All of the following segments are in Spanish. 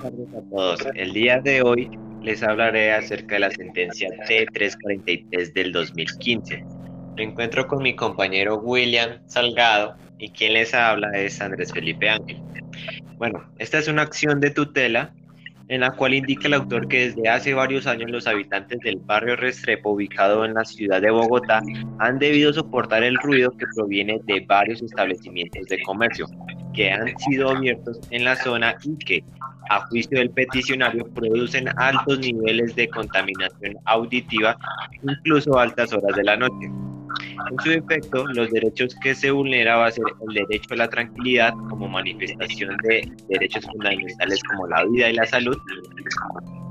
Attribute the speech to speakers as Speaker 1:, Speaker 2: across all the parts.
Speaker 1: buenas tardes a todos. El día de hoy les hablaré acerca de la sentencia T343 del 2015. Me encuentro con mi compañero William Salgado y quien les habla es Andrés Felipe Ángel. Bueno, esta es una acción de tutela en la cual indica el autor que desde hace varios años los habitantes del barrio Restrepo, ubicado en la ciudad de Bogotá, han debido soportar el ruido que proviene de varios establecimientos de comercio que han sido abiertos en la zona y que, a juicio del peticionario, producen altos niveles de contaminación auditiva, incluso a altas horas de la noche. En su efecto, los derechos que se vulnera va a ser el derecho a la tranquilidad como manifestación de derechos fundamentales como la vida y la salud.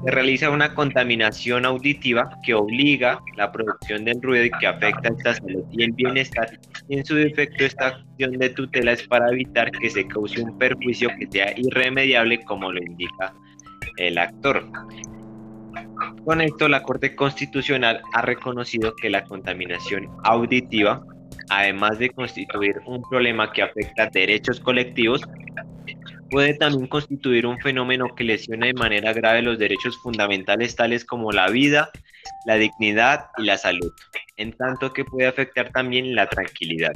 Speaker 1: Se realiza una contaminación auditiva que obliga la producción del ruido y que afecta esta salud y el bienestar. En su efecto, esta acción de tutela es para evitar que se cause un perjuicio que sea irremediable como lo indica el actor. Con esto, la Corte Constitucional ha reconocido que la contaminación auditiva, además de constituir un problema que afecta derechos colectivos, puede también constituir un fenómeno que lesiona de manera grave los derechos fundamentales tales como la vida, la dignidad y la salud, en tanto que puede afectar también la tranquilidad.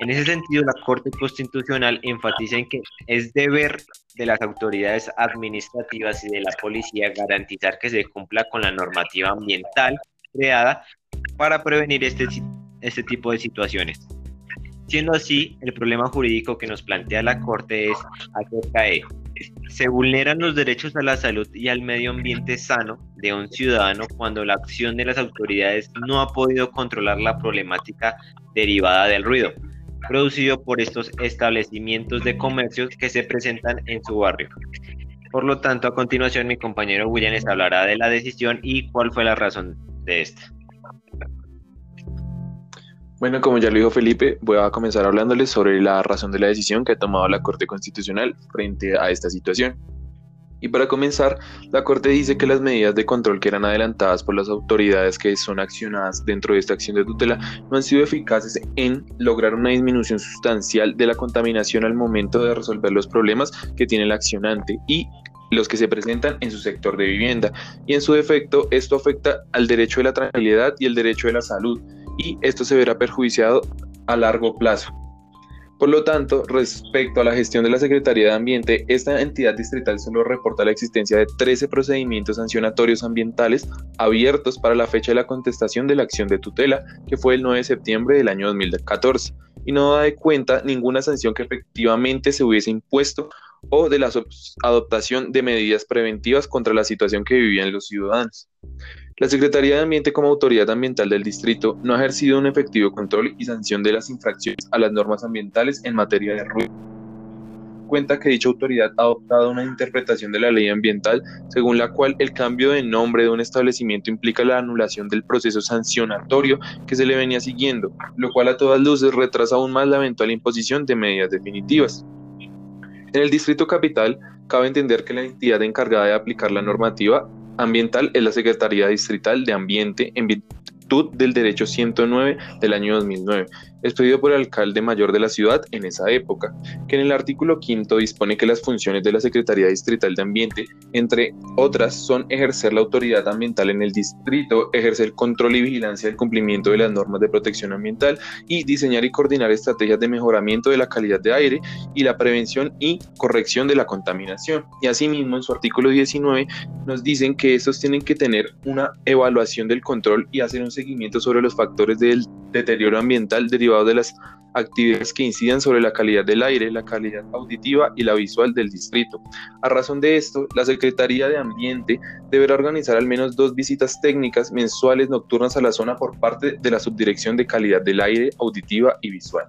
Speaker 1: En ese sentido, la Corte Constitucional enfatiza en que es deber de las autoridades administrativas y de la policía garantizar que se cumpla con la normativa ambiental creada para prevenir este, este tipo de situaciones. Siendo así, el problema jurídico que nos plantea la Corte es acerca de se vulneran los derechos a la salud y al medio ambiente sano de un ciudadano cuando la acción de las autoridades no ha podido controlar la problemática derivada del ruido, producido por estos establecimientos de comercios que se presentan en su barrio. Por lo tanto, a continuación mi compañero William hablará de la decisión y cuál fue la razón de esta.
Speaker 2: Bueno, como ya lo dijo Felipe, voy a comenzar hablándoles sobre la razón de la decisión que ha tomado la Corte Constitucional frente a esta situación. Y para comenzar, la Corte dice que las medidas de control que eran adelantadas por las autoridades que son accionadas dentro de esta acción de tutela no han sido eficaces en lograr una disminución sustancial de la contaminación al momento de resolver los problemas que tiene el accionante y los que se presentan en su sector de vivienda. Y en su defecto, esto afecta al derecho de la tranquilidad y el derecho de la salud, y esto se verá perjudiciado a largo plazo. Por lo tanto, respecto a la gestión de la Secretaría de Ambiente, esta entidad distrital solo reporta la existencia de 13 procedimientos sancionatorios ambientales abiertos para la fecha de la contestación de la acción de tutela, que fue el 9 de septiembre del año 2014, y no da de cuenta ninguna sanción que efectivamente se hubiese impuesto o de la adoptación de medidas preventivas contra la situación que vivían los ciudadanos. La Secretaría de Ambiente como autoridad ambiental del distrito no ha ejercido un efectivo control y sanción de las infracciones a las normas ambientales en materia de ruido. Cuenta que dicha autoridad ha adoptado una interpretación de la ley ambiental según la cual el cambio de nombre de un establecimiento implica la anulación del proceso sancionatorio que se le venía siguiendo, lo cual a todas luces retrasa aún más la eventual imposición de medidas definitivas. En el Distrito Capital, cabe entender que la entidad encargada de aplicar la normativa ambiental es la Secretaría Distrital de Ambiente en virtud del Derecho 109 del año 2009 expedido por el alcalde mayor de la ciudad en esa época, que en el artículo quinto dispone que las funciones de la Secretaría Distrital de Ambiente, entre otras, son ejercer la autoridad ambiental en el distrito, ejercer control y vigilancia del cumplimiento de las normas de protección ambiental y diseñar y coordinar estrategias de mejoramiento de la calidad de aire y la prevención y corrección de la contaminación. Y asimismo, en su artículo 19 nos dicen que estos tienen que tener una evaluación del control y hacer un seguimiento sobre los factores del deterioro ambiental derivado de las actividades que incidan sobre la calidad del aire, la calidad auditiva y la visual del distrito. A razón de esto, la Secretaría de Ambiente deberá organizar al menos dos visitas técnicas mensuales nocturnas a la zona por parte de la Subdirección de Calidad del Aire, Auditiva y Visual.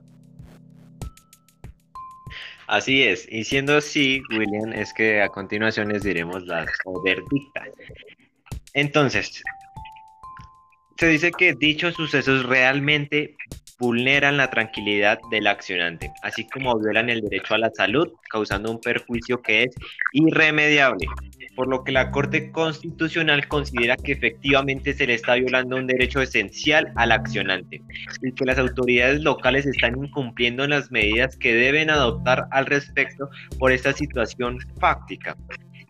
Speaker 1: Así es, y siendo así, William, es que a continuación les diremos las verdictas. Entonces, se dice que dichos sucesos realmente vulneran la tranquilidad del accionante, así como violan el derecho a la salud, causando un perjuicio que es irremediable, por lo que la Corte Constitucional considera que efectivamente se le está violando un derecho esencial al accionante y que las autoridades locales están incumpliendo las medidas que deben adoptar al respecto por esta situación fáctica.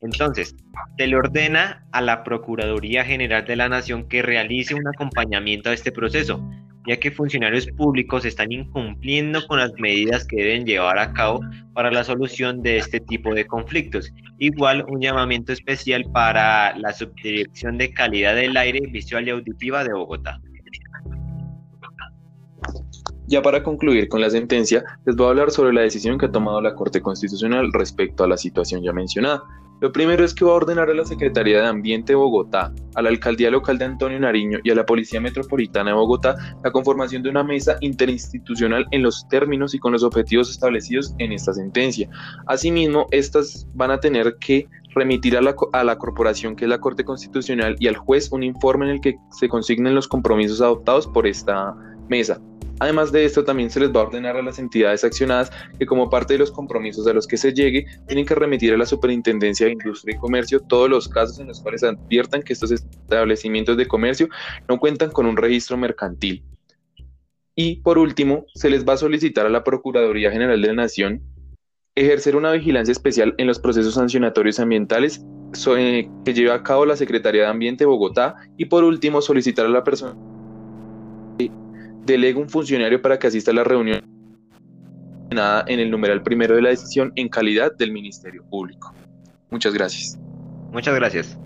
Speaker 1: Entonces, se le ordena a la Procuraduría General de la Nación que realice un acompañamiento a este proceso, ya que funcionarios públicos están incumpliendo con las medidas que deben llevar a cabo para la solución de este tipo de conflictos. Igual un llamamiento especial para la Subdirección de Calidad del Aire Visual y Auditiva de Bogotá.
Speaker 2: Ya para concluir con la sentencia, les voy a hablar sobre la decisión que ha tomado la Corte Constitucional respecto a la situación ya mencionada. Lo primero es que va a ordenar a la Secretaría de Ambiente de Bogotá, a la Alcaldía Local de Antonio Nariño y a la Policía Metropolitana de Bogotá la conformación de una mesa interinstitucional en los términos y con los objetivos establecidos en esta sentencia. Asimismo, estas van a tener que remitir a la, a la corporación que es la Corte Constitucional y al juez un informe en el que se consignen los compromisos adoptados por esta mesa. Además de esto, también se les va a ordenar a las entidades accionadas que como parte de los compromisos a los que se llegue, tienen que remitir a la Superintendencia de Industria y Comercio todos los casos en los cuales adviertan que estos establecimientos de comercio no cuentan con un registro mercantil. Y por último, se les va a solicitar a la Procuraduría General de la Nación ejercer una vigilancia especial en los procesos sancionatorios ambientales eh, que lleva a cabo la Secretaría de Ambiente de Bogotá y por último solicitar a la persona delega un funcionario para que asista a la reunión en el numeral primero de la decisión en calidad del Ministerio Público. Muchas gracias.
Speaker 1: Muchas gracias.